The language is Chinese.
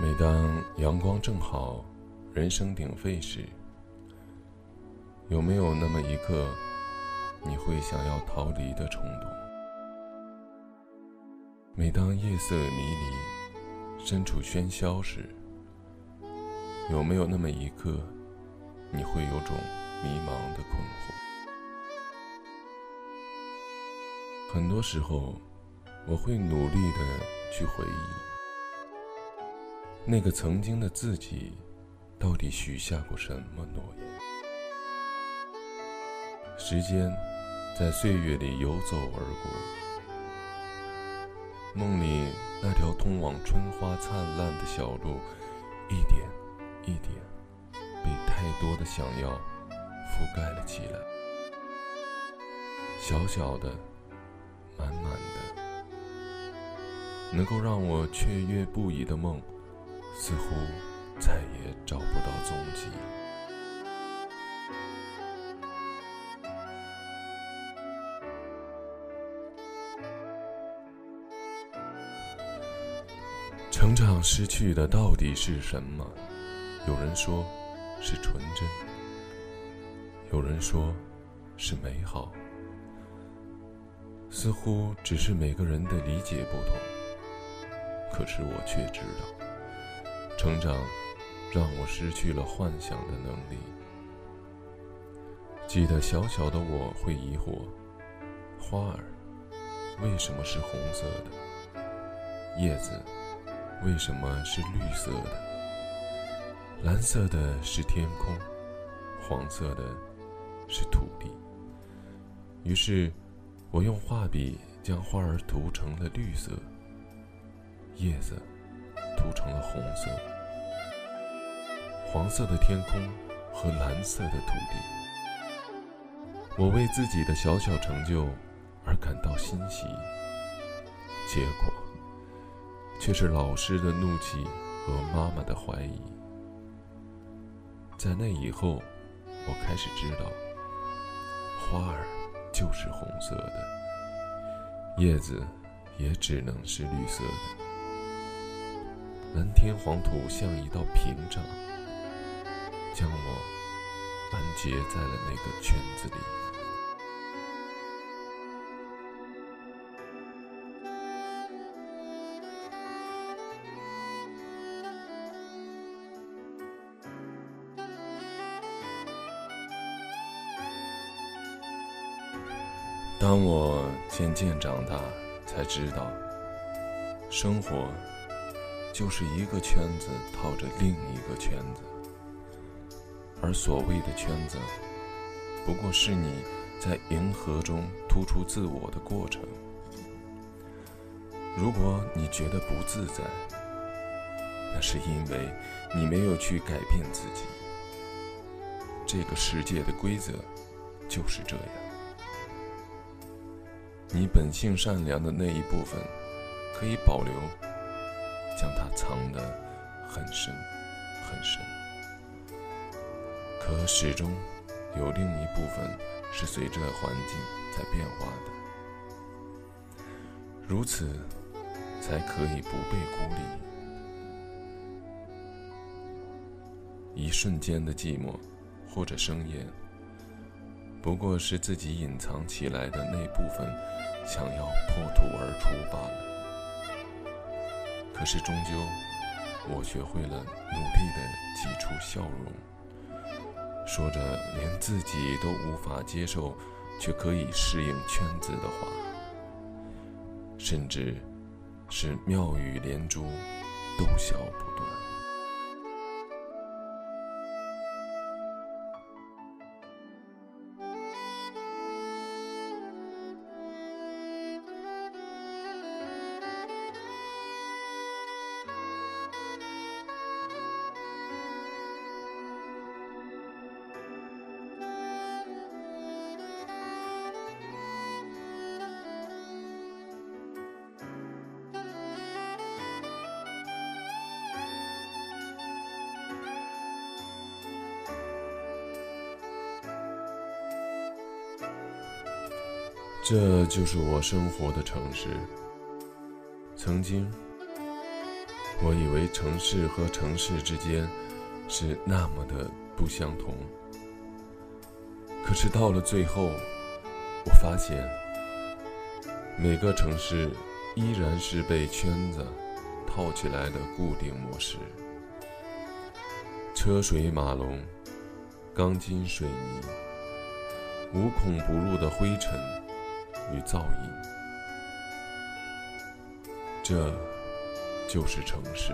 每当阳光正好，人声鼎沸时，有没有那么一刻，你会想要逃离的冲动？每当夜色迷离，身处喧嚣时，有没有那么一刻，你会有种迷茫的困惑？很多时候，我会努力的去回忆。那个曾经的自己，到底许下过什么诺言？时间在岁月里游走而过，梦里那条通往春花灿烂的小路，一点一点被太多的想要覆盖了起来。小小的，满满的，能够让我雀跃不已的梦。似乎再也找不到踪迹。成长失去的到底是什么？有人说，是纯真；有人说，是美好。似乎只是每个人的理解不同，可是我却知道。成长让我失去了幻想的能力。记得小小的我会疑惑：花儿为什么是红色的？叶子为什么是绿色的？蓝色的是天空，黄色的是土地。于是，我用画笔将花儿涂成了绿色，叶子。涂成了红色、黄色的天空和蓝色的土地。我为自己的小小成就而感到欣喜，结果却是老师的怒气和妈妈的怀疑。在那以后，我开始知道，花儿就是红色的，叶子也只能是绿色的。蓝天黄土像一道屏障，将我拦截在了那个圈子里。当我渐渐长大，才知道，生活。就是一个圈子套着另一个圈子，而所谓的圈子，不过是你在迎合中突出自我的过程。如果你觉得不自在，那是因为你没有去改变自己。这个世界的规则就是这样。你本性善良的那一部分，可以保留。将它藏得很深很深，可始终有另一部分是随着环境在变化的，如此才可以不被孤立。一瞬间的寂寞或者生厌，不过是自己隐藏起来的那部分想要破土而出罢了。可是终究，我学会了努力的挤出笑容，说着连自己都无法接受，却可以适应圈子的话，甚至是妙语连珠，逗笑不断。这就是我生活的城市。曾经，我以为城市和城市之间是那么的不相同，可是到了最后，我发现每个城市依然是被圈子套起来的固定模式，车水马龙，钢筋水泥，无孔不入的灰尘与噪音。这就是城市。